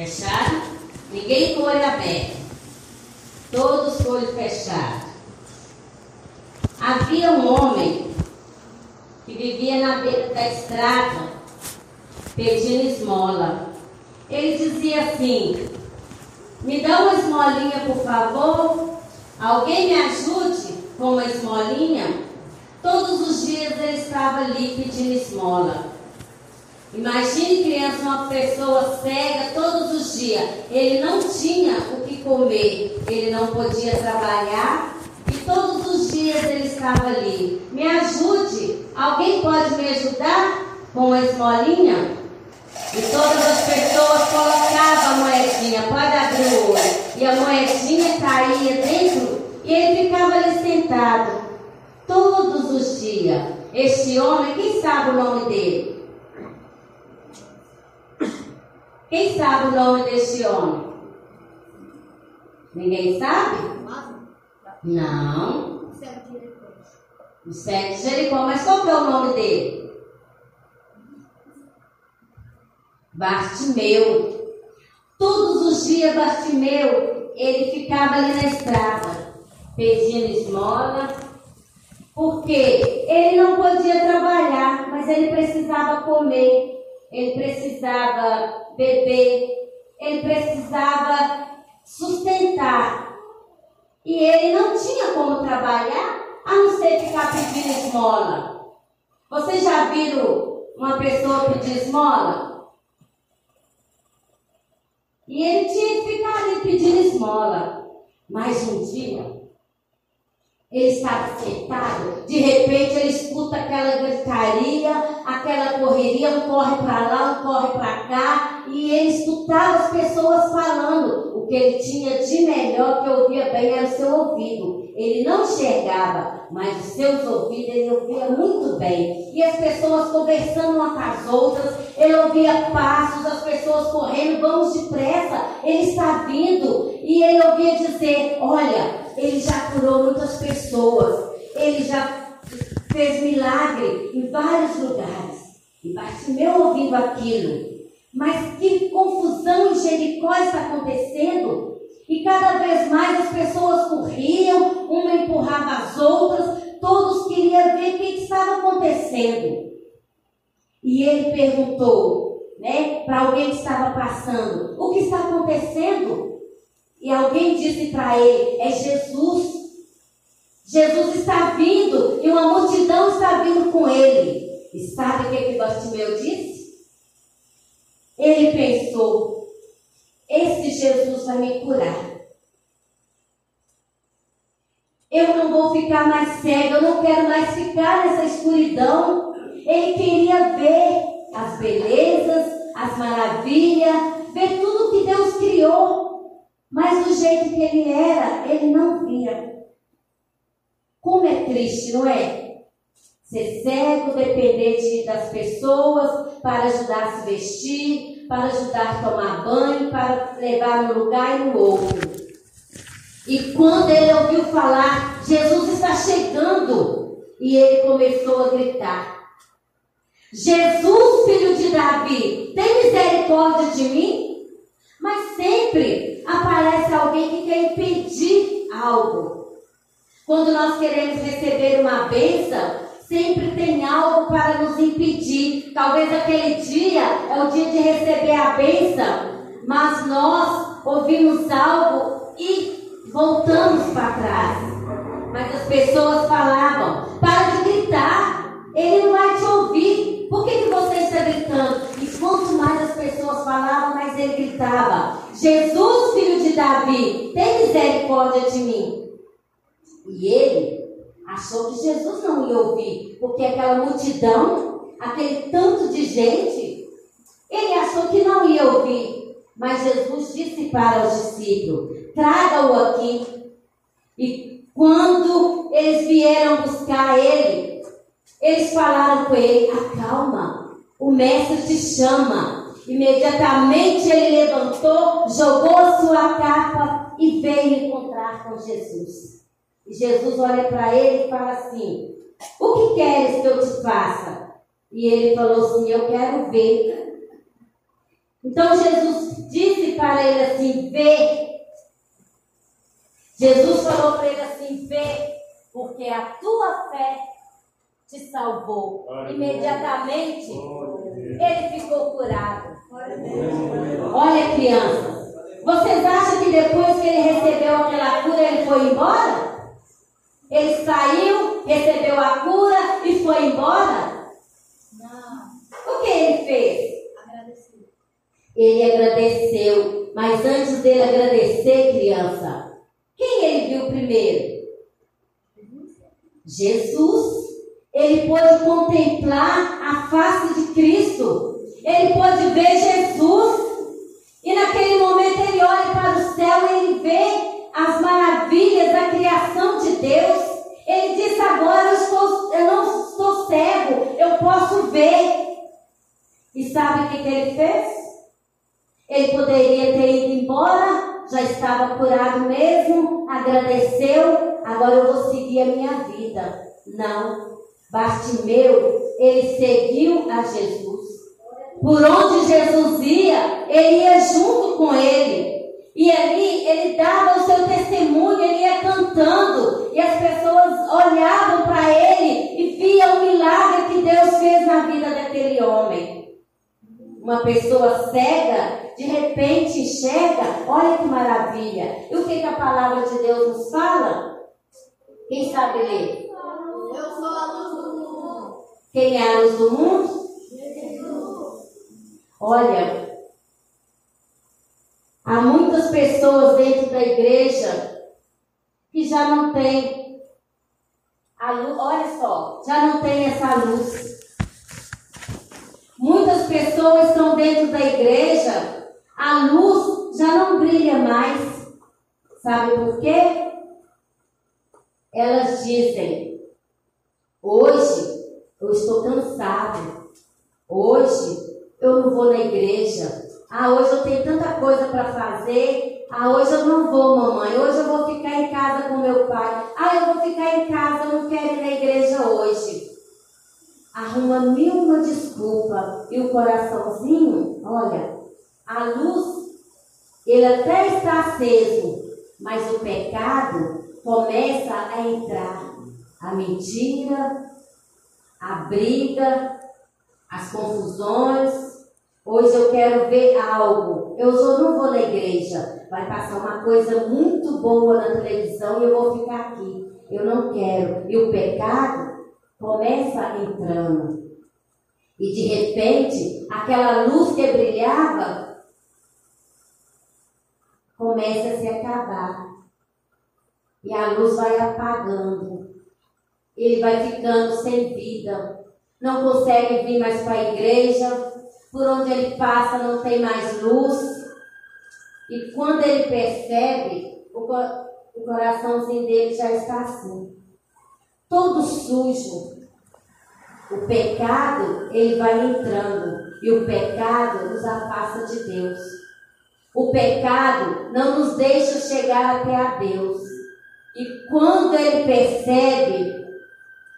Fechado? Ninguém com o olho aberto. Todos com o olho fechado. Havia um homem que vivia na beira da estrada pedindo esmola. Ele dizia assim: Me dá uma esmolinha, por favor. Alguém me ajude com uma esmolinha? Todos os dias ele estava ali pedindo esmola. Imagine criança, uma pessoa cega todos os dias. Ele não tinha o que comer, ele não podia trabalhar e todos os dias ele estava ali. Me ajude, alguém pode me ajudar com uma esmolinha? E todas as pessoas colocavam a moedinha, pode abrir o olho. E a moedinha caía dentro e ele ficava ali sentado. Todos os dias. Este homem, quem sabe o nome dele? Quem sabe o nome deste homem? Ninguém sabe? Não. O cego de Jericó. Mas qual que é o nome dele? Bartimeu. Todos os dias Bartimeu, ele ficava ali na estrada, pedindo esmola, porque ele não podia trabalhar, mas ele precisava comer, ele precisava beber, ele precisava sustentar. E ele não tinha como trabalhar a não ser ficar pedindo esmola. Vocês já viram uma pessoa pedir esmola? E ele tinha que ficar ali pedindo esmola. Mas um dia, ele estava sentado, de repente ele escuta aquela gritaria, aquela correria, um corre para lá, um corre para cá, e ele escutava as pessoas falando. O que ele tinha de melhor que ouvia bem era o seu ouvido. Ele não enxergava, mas os seus ouvidos ele ouvia muito bem. E as pessoas conversando umas com as outras, ele ouvia passos, as pessoas correndo, vamos depressa, ele está vindo. E ele ouvia dizer: Olha, ele já curou muitas pessoas, ele já fez milagre em vários lugares. E Bartimeu ouvindo aquilo. Mas que confusão em Jericó está acontecendo? E cada vez mais as pessoas corriam, uma empurrava as outras, todos queriam ver o que estava acontecendo. E ele perguntou, né, para alguém que estava passando, o que está acontecendo? E alguém disse para ele, é Jesus. Jesus está vindo e uma multidão está vindo com ele. E sabe o que, que Bartimeu disse? Ele pensou, esse Jesus vai me curar. Eu não vou ficar mais cego, eu não quero mais ficar nessa escuridão. Ele queria ver as belezas, as maravilhas, ver tudo que Deus criou. Mas do jeito que ele era, ele não via. Como é triste, não é? Ser cego, depender de, das pessoas para ajudar a se vestir, para ajudar a tomar banho, para levar num lugar e no outro. E quando ele ouviu falar, Jesus está chegando, e ele começou a gritar: Jesus, filho de Davi, tem misericórdia de mim? Mas sempre aparece alguém que quer impedir algo. Quando nós queremos receber uma bênção, Sempre tem algo para nos impedir. Talvez aquele dia é o dia de receber a bênção, mas nós ouvimos algo e voltamos para trás. Mas as pessoas falavam: para de gritar, ele não vai te ouvir. Por que, que você está gritando? E quanto mais as pessoas falavam, mais ele gritava: Jesus, filho de Davi, tem misericórdia de mim. E ele achou que Jesus não ia ouvir, porque aquela multidão, aquele tanto de gente, ele achou que não ia ouvir. Mas Jesus disse para os discípulos: traga-o aqui. E quando eles vieram buscar ele, eles falaram com ele: acalma, o mestre te chama. Imediatamente ele levantou, jogou a sua capa e veio encontrar com Jesus. E Jesus olha para ele e fala assim: O que queres que eu te faça? E ele falou assim: Eu quero ver. Então Jesus disse para ele assim: vê. Jesus falou para ele assim: vê, porque a tua fé te salvou. Imediatamente ele ficou curado. Olha, crianças. Vocês acham que depois que ele recebeu aquela cura, ele foi embora? Ele saiu, recebeu a cura e foi embora? Não. O que ele fez? Agradeceu. Ele agradeceu. Mas antes dele agradecer, criança, quem ele viu primeiro? Jesus. Ele pôde contemplar a face de Cristo. Ele pôde ver Jesus. E naquele momento ele olha para o céu e ele vê as maravilhas da criação de Deus. Ele disse: Agora eu, estou, eu não estou cego, eu posso ver. E sabe o que, que ele fez? Ele poderia ter ido embora, já estava curado mesmo, agradeceu, agora eu vou seguir a minha vida. Não. Bartimeu, ele seguiu a Jesus. Por onde Jesus ia, ele ia junto com ele. E ali ele dava o seu testemunho, ele ia cantando, e as pessoas olhavam para ele e viam o milagre que Deus fez na vida daquele homem. Uma pessoa cega, de repente enxerga, olha que maravilha. E o que, que a palavra de Deus nos fala? Quem sabe ler? Eu sou a luz do mundo. Quem é a luz do mundo? Olha, muitas pessoas dentro da igreja que já não tem a luz, olha só, já não tem essa luz. Muitas pessoas estão dentro da igreja, a luz já não brilha mais. Sabe por quê? Elas dizem: hoje eu estou cansado. Hoje eu não vou na igreja. Ah, hoje eu tenho tanta coisa para fazer. Ah, hoje eu não vou, mamãe. Hoje eu vou ficar em casa com meu pai. Ah, eu vou ficar em casa, eu não quero ir na igreja hoje. Arruma mil uma desculpa. E o coraçãozinho, olha, a luz, ele até está aceso, mas o pecado começa a entrar. A mentira, a briga, as confusões, Hoje eu quero ver algo. Eu só não vou na igreja. Vai passar uma coisa muito boa na televisão e eu vou ficar aqui. Eu não quero. E o pecado começa entrando. E de repente, aquela luz que brilhava começa a se acabar. E a luz vai apagando. Ele vai ficando sem vida. Não consegue vir mais para a igreja por onde ele passa não tem mais luz. E quando ele percebe, o, o coraçãozinho dele já está assim, todo sujo. O pecado, ele vai entrando. E o pecado nos afasta de Deus. O pecado não nos deixa chegar até a Deus. E quando ele percebe,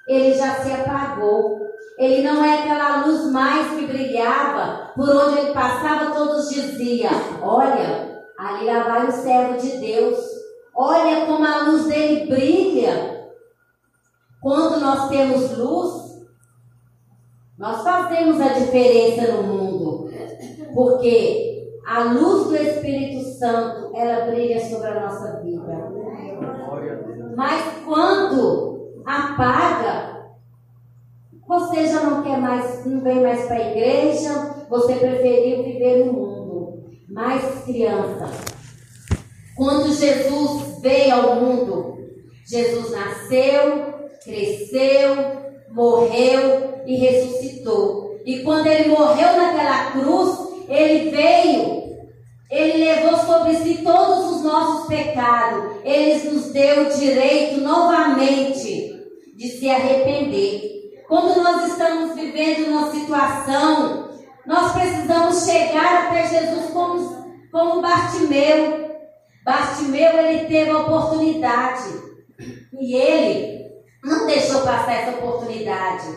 ele já se apagou. Ele não é aquela luz mais que brilhava, por onde ele passava, todos diziam: Olha, ali lá vai o servo de Deus. Olha como a luz dele brilha. Quando nós temos luz, nós fazemos a diferença no mundo. Porque a luz do Espírito Santo, ela brilha sobre a nossa vida. Mas quando apaga, você já não quer mais, não vem mais para a igreja, você preferiu viver no mundo. Mas, criança, quando Jesus veio ao mundo, Jesus nasceu, cresceu, morreu e ressuscitou. E quando ele morreu naquela cruz, ele veio, ele levou sobre si todos os nossos pecados. Ele nos deu o direito novamente de se arrepender. Quando nós estamos vivendo uma situação, nós precisamos chegar até Jesus como, como Bartimeu. Bartimeu, ele teve a oportunidade. E ele não deixou passar essa oportunidade.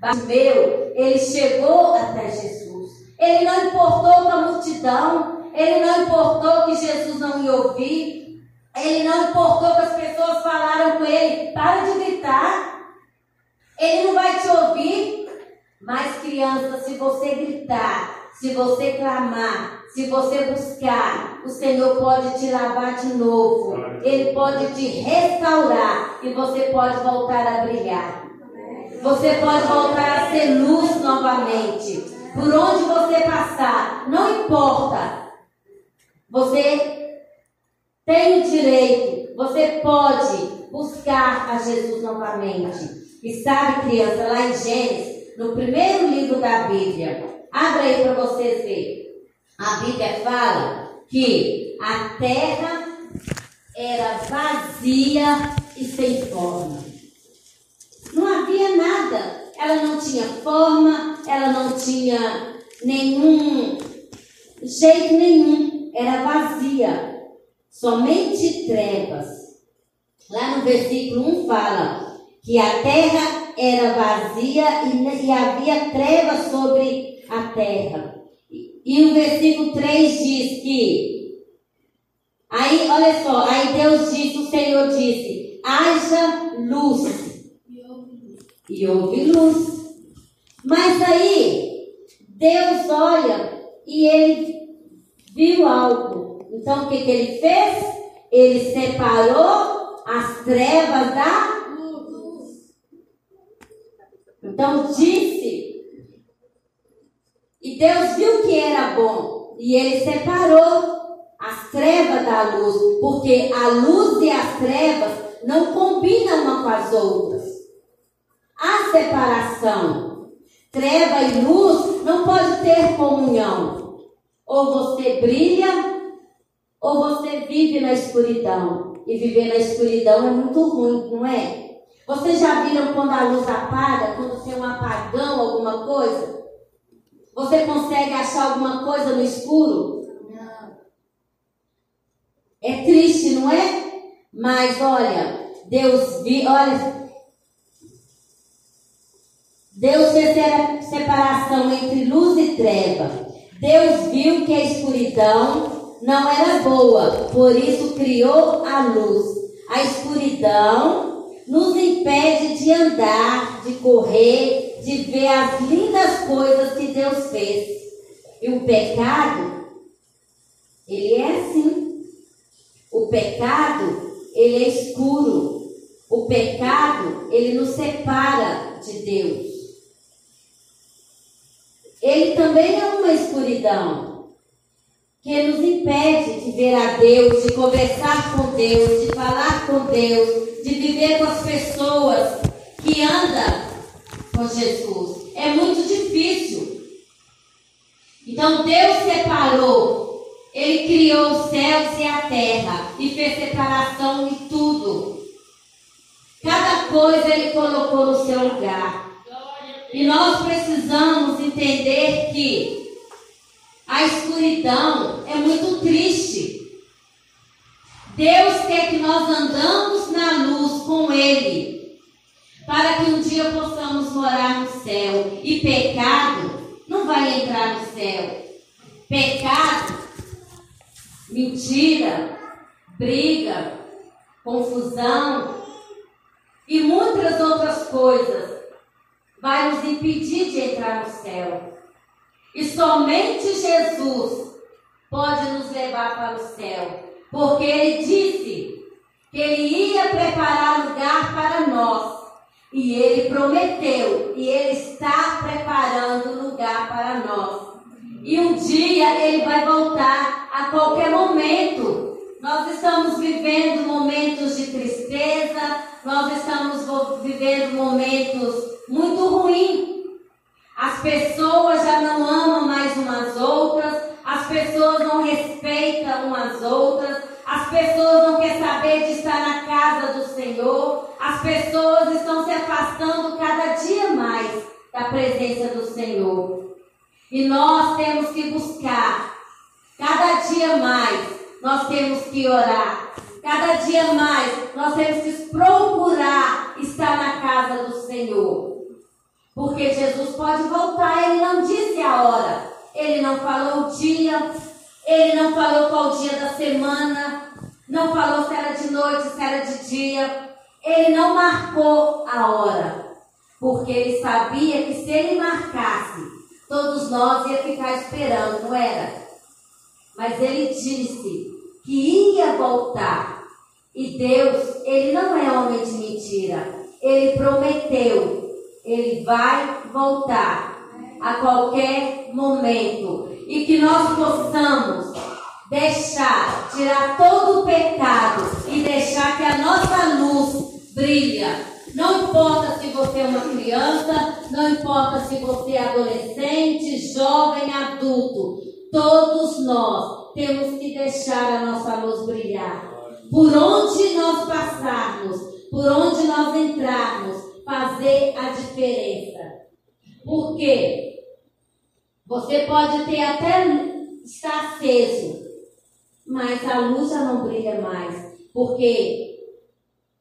Bartimeu, ele chegou até Jesus. Ele não importou com a multidão. Ele não importou que Jesus não ia ouvir. Ele não importou que as pessoas falaram com ele. Para de gritar. Ele não vai te ouvir. Mas, criança, se você gritar, se você clamar, se você buscar, o Senhor pode te lavar de novo. Ele pode te restaurar e você pode voltar a brilhar. Você pode voltar a ser luz novamente. Por onde você passar, não importa. Você tem o direito, você pode buscar a Jesus novamente. E sabe, criança, lá em Gênesis, no primeiro livro da Bíblia, abre aí para vocês verem. A Bíblia fala que a terra era vazia e sem forma. Não havia nada. Ela não tinha forma, ela não tinha nenhum jeito nenhum. Era vazia. Somente trevas. Lá no versículo 1 fala que a terra era vazia e, e havia trevas sobre a terra. E o versículo 3 diz que. Aí, olha só, aí Deus disse, o Senhor disse: haja luz. E houve luz. Mas aí, Deus olha e ele viu algo. Então, o que, que ele fez? Ele separou as trevas da. Então, disse e Deus viu que era bom e ele separou as trevas da luz, porque a luz e as trevas não combinam uma com as outras. Há separação. Treva e luz não pode ter comunhão. Ou você brilha, ou você vive na escuridão. E viver na escuridão é muito ruim, não é? Vocês já viram quando a luz apaga, quando tem um apagão, alguma coisa? Você consegue achar alguma coisa no escuro? Não. É triste, não é? Mas olha, Deus viu, olha, Deus fez separação entre luz e treva. Deus viu que a escuridão não era boa, por isso criou a luz. A escuridão nos impede de andar, de correr, de ver as lindas coisas que Deus fez. E o pecado, ele é assim. O pecado, ele é escuro. O pecado, ele nos separa de Deus. Ele também é uma escuridão que nos impede de ver a Deus, de conversar com Deus, de falar com Deus, de viver com as pessoas que andam com Jesus. É muito difícil. Então Deus separou, Ele criou os céus e a terra e fez separação em tudo. Cada coisa Ele colocou no seu lugar. E nós precisamos entender que a escuridão é muito triste. Deus quer que nós andamos na luz com Ele para que um dia possamos morar no céu. E pecado não vai entrar no céu. Pecado, mentira, briga, confusão e muitas outras coisas vai nos impedir de entrar no céu. E somente Jesus pode nos levar para o céu, porque ele disse que ele ia preparar lugar para nós. E ele prometeu, e ele está preparando lugar para nós. E um dia ele vai voltar a qualquer momento. Nós estamos vivendo momentos de tristeza, nós estamos vivendo momentos muito ruins. As pessoas já não amam mais umas outras, as pessoas não respeitam umas outras, as pessoas não querem saber de estar na casa do Senhor. As pessoas estão se afastando cada dia mais da presença do Senhor. E nós temos que buscar. Cada dia mais nós temos que orar. Cada dia mais nós temos que procurar estar na casa do Senhor. Porque Jesus pode voltar, ele não disse a hora. ele não falou o dia, ele não falou qual dia da semana, não falou se era de noite, se era de dia. Ele não marcou a hora, porque ele sabia que se ele marcasse, todos nós ia ficar esperando, não era? Mas ele disse que ia voltar. E Deus, ele não é homem de mentira. Ele prometeu, ele vai voltar a qualquer momento. E que nós possamos deixar, tirar todo o pecado e deixar que a nossa luz brilha. Não importa se você é uma criança, não importa se você é adolescente, jovem, adulto, todos nós temos que deixar a nossa luz brilhar. Por onde nós passarmos, por onde nós entrarmos, fazer a diferença. Porque você pode ter até estar aceso, mas a luz já não brilha mais, porque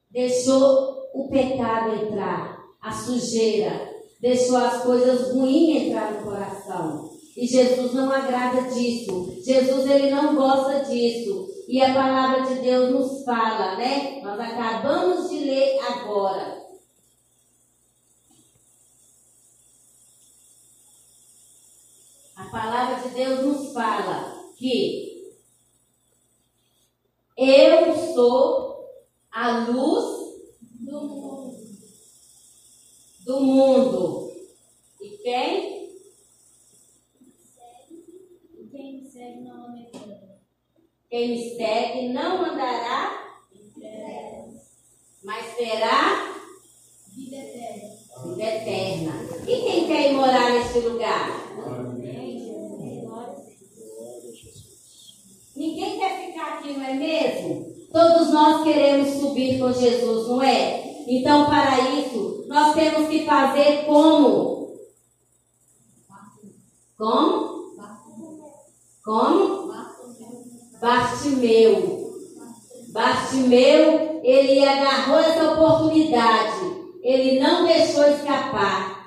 deixou o pecado entrar, a sujeira, deixou as coisas ruins entrar no coração. E Jesus não agrada disso. Jesus ele não gosta disso. E a palavra de Deus nos fala, né? Nós acabamos de ler agora. A palavra de Deus nos fala que eu sou a luz do mundo. Do mundo. E quem? Quem me segue não andará Quem me segue não andará, mas terá Vida eterna. vida eterna. E quem quer ir morar nesse lugar? Amém, Jesus. Glória a Deus. Ninguém quer ficar aqui, não é mesmo? Todos nós queremos subir com Jesus, não é? Então, para isso, nós temos que fazer como? Como? Como? Bartimeu. Bartimeu, ele agarrou essa oportunidade. Ele não deixou escapar.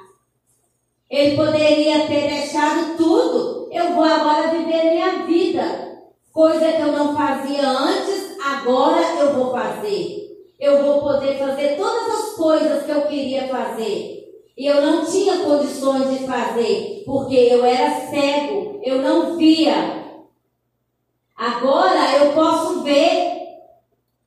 Ele poderia ter deixado tudo. Eu vou agora viver minha vida. Coisa que eu não fazia antes, agora eu vou fazer. Eu vou poder fazer todas as coisas que eu queria fazer. E eu não tinha condições de fazer, porque eu era cego, eu não via. Agora eu posso ver.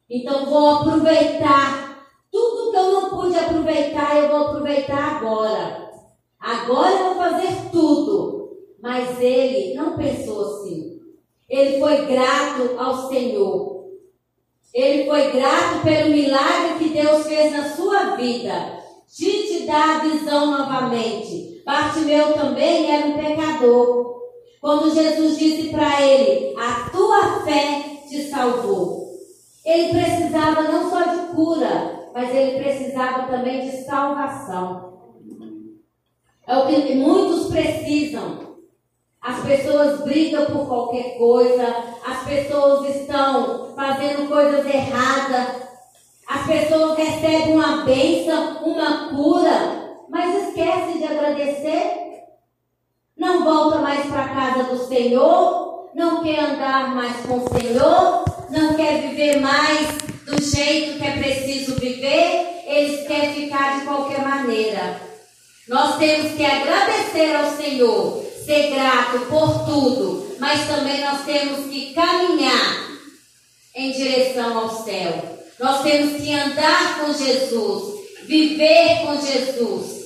Então vou aproveitar. Tudo que eu não pude aproveitar, eu vou aproveitar agora. Agora eu vou fazer tudo. Mas ele não pensou assim. Ele foi grato ao Senhor. Ele foi grato pelo milagre que Deus fez na sua vida. De te dar a visão novamente. Bartimeu também era um pecador. Quando Jesus disse para ele: A tua fé te salvou. Ele precisava não só de cura, mas ele precisava também de salvação. É o que muitos precisam. As pessoas brigam por qualquer coisa, as pessoas estão fazendo coisas erradas, as pessoas recebem uma bênção, uma cura, mas esquece de agradecer. Não volta mais para casa do Senhor, não quer andar mais com o Senhor, não quer viver mais do jeito que é preciso viver, eles querem ficar de qualquer maneira. Nós temos que agradecer ao Senhor, ser grato por tudo, mas também nós temos que caminhar em direção ao céu. Nós temos que andar com Jesus, viver com Jesus,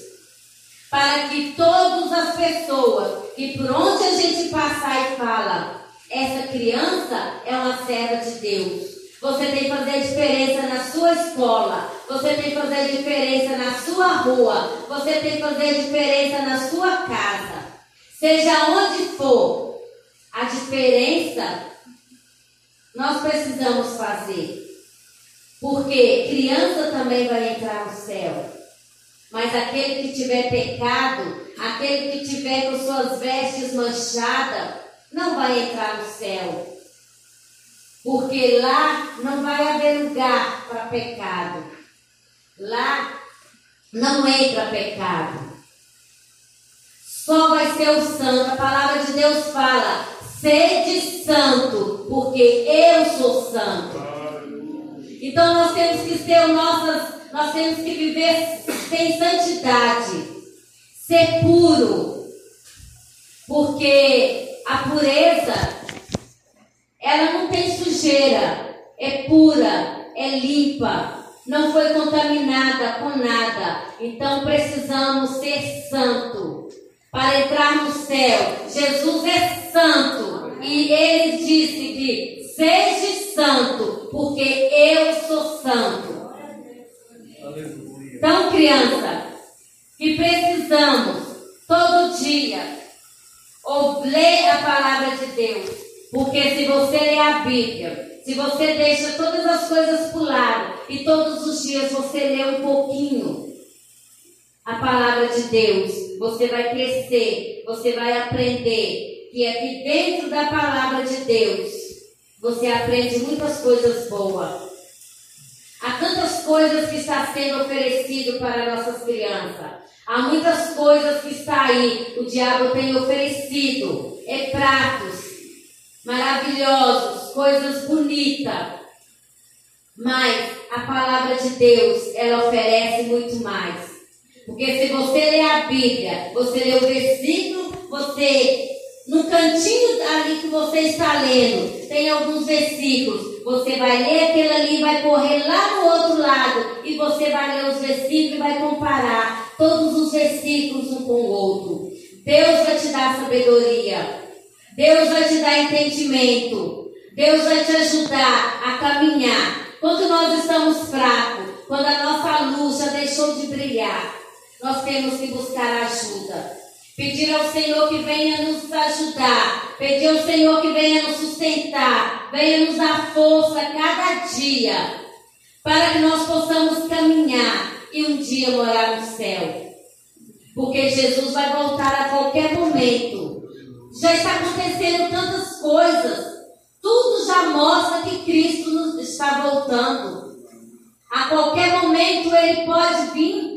para que todas as pessoas que por onde a gente passar e fala, essa criança é uma serva de Deus. Você tem que fazer diferença na sua escola. Você tem que fazer diferença na sua rua. Você tem que fazer diferença na sua casa. Seja onde for, a diferença nós precisamos fazer. Porque criança também vai entrar no céu. Mas aquele que tiver pecado, aquele que tiver com suas vestes manchadas, não vai entrar no céu. Porque lá não vai haver lugar para pecado. Lá não entra pecado. Só vai ser o santo. A palavra de Deus fala: sede santo, porque eu sou santo. Então nós temos que ter nossas, nós temos que viver sem santidade, ser puro, porque a pureza ela não tem sujeira, é pura, é limpa, não foi contaminada com nada. Então precisamos ser santo para entrar no céu. Jesus é santo e ele disse que seja santo, porque eu sou santo. Então, criança, que precisamos todo dia ler a palavra de Deus, porque se você ler a Bíblia, se você deixa todas as coisas por lado e todos os dias você lê um pouquinho a palavra de Deus, você vai crescer, você vai aprender que aqui dentro da palavra de Deus você aprende muitas coisas boas. Há tantas coisas que está sendo oferecido para nossas crianças. Há muitas coisas que está aí, o diabo tem oferecido. É pratos maravilhosos, coisas bonitas. Mas a palavra de Deus, ela oferece muito mais. Porque se você ler a Bíblia, você lê o versículo, você no cantinho ali que você está lendo, tem alguns versículos. Você vai ler aquele ali, vai correr lá no outro lado e você vai ler os versículos e vai comparar todos os versículos um com o outro. Deus vai te dar sabedoria. Deus vai te dar entendimento. Deus vai te ajudar a caminhar. Quando nós estamos fracos, quando a nossa luz já deixou de brilhar, nós temos que buscar ajuda. Pedir ao Senhor que venha nos ajudar. Pedir ao Senhor que venha nos sustentar. Venha nos dar força cada dia. Para que nós possamos caminhar e um dia morar no céu. Porque Jesus vai voltar a qualquer momento. Já está acontecendo tantas coisas. Tudo já mostra que Cristo está voltando. A qualquer momento ele pode vir.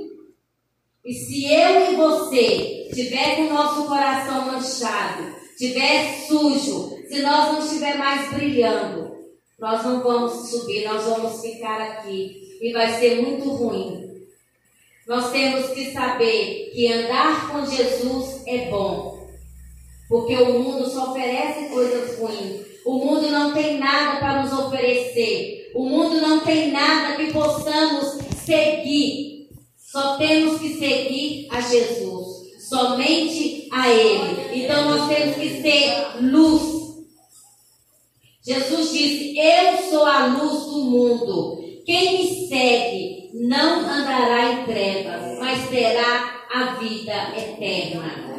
E se eu e você tiver com o nosso coração manchado, tiver sujo, se nós não estiver mais brilhando, nós não vamos subir, nós vamos ficar aqui e vai ser muito ruim. Nós temos que saber que andar com Jesus é bom, porque o mundo só oferece coisas ruins. O mundo não tem nada para nos oferecer. O mundo não tem nada que possamos seguir. Só temos que seguir a Jesus somente a Ele. Então nós temos que ser luz. Jesus disse: Eu sou a luz do mundo. Quem me segue não andará em trevas, mas terá a vida eterna.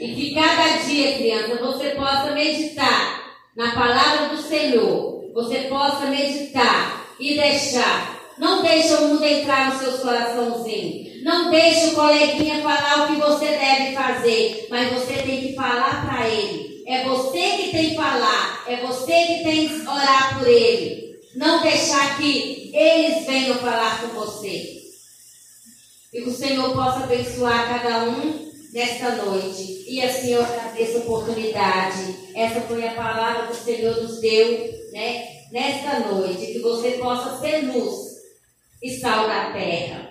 E que cada dia, criança, você possa meditar na palavra do Senhor. Você possa meditar e deixar. Não deixe o mundo entrar nos seus coraçãozinhos. Não deixe o coleguinha falar o que você deve fazer, mas você tem que falar para ele. É você que tem que falar, é você que tem que orar por ele. Não deixar que eles venham falar com você. E que o Senhor possa abençoar cada um nesta noite. E assim eu agradeço a oportunidade. Essa foi a palavra que o Senhor nos deu, né? Nesta noite. Que você possa ser luz e sal na terra.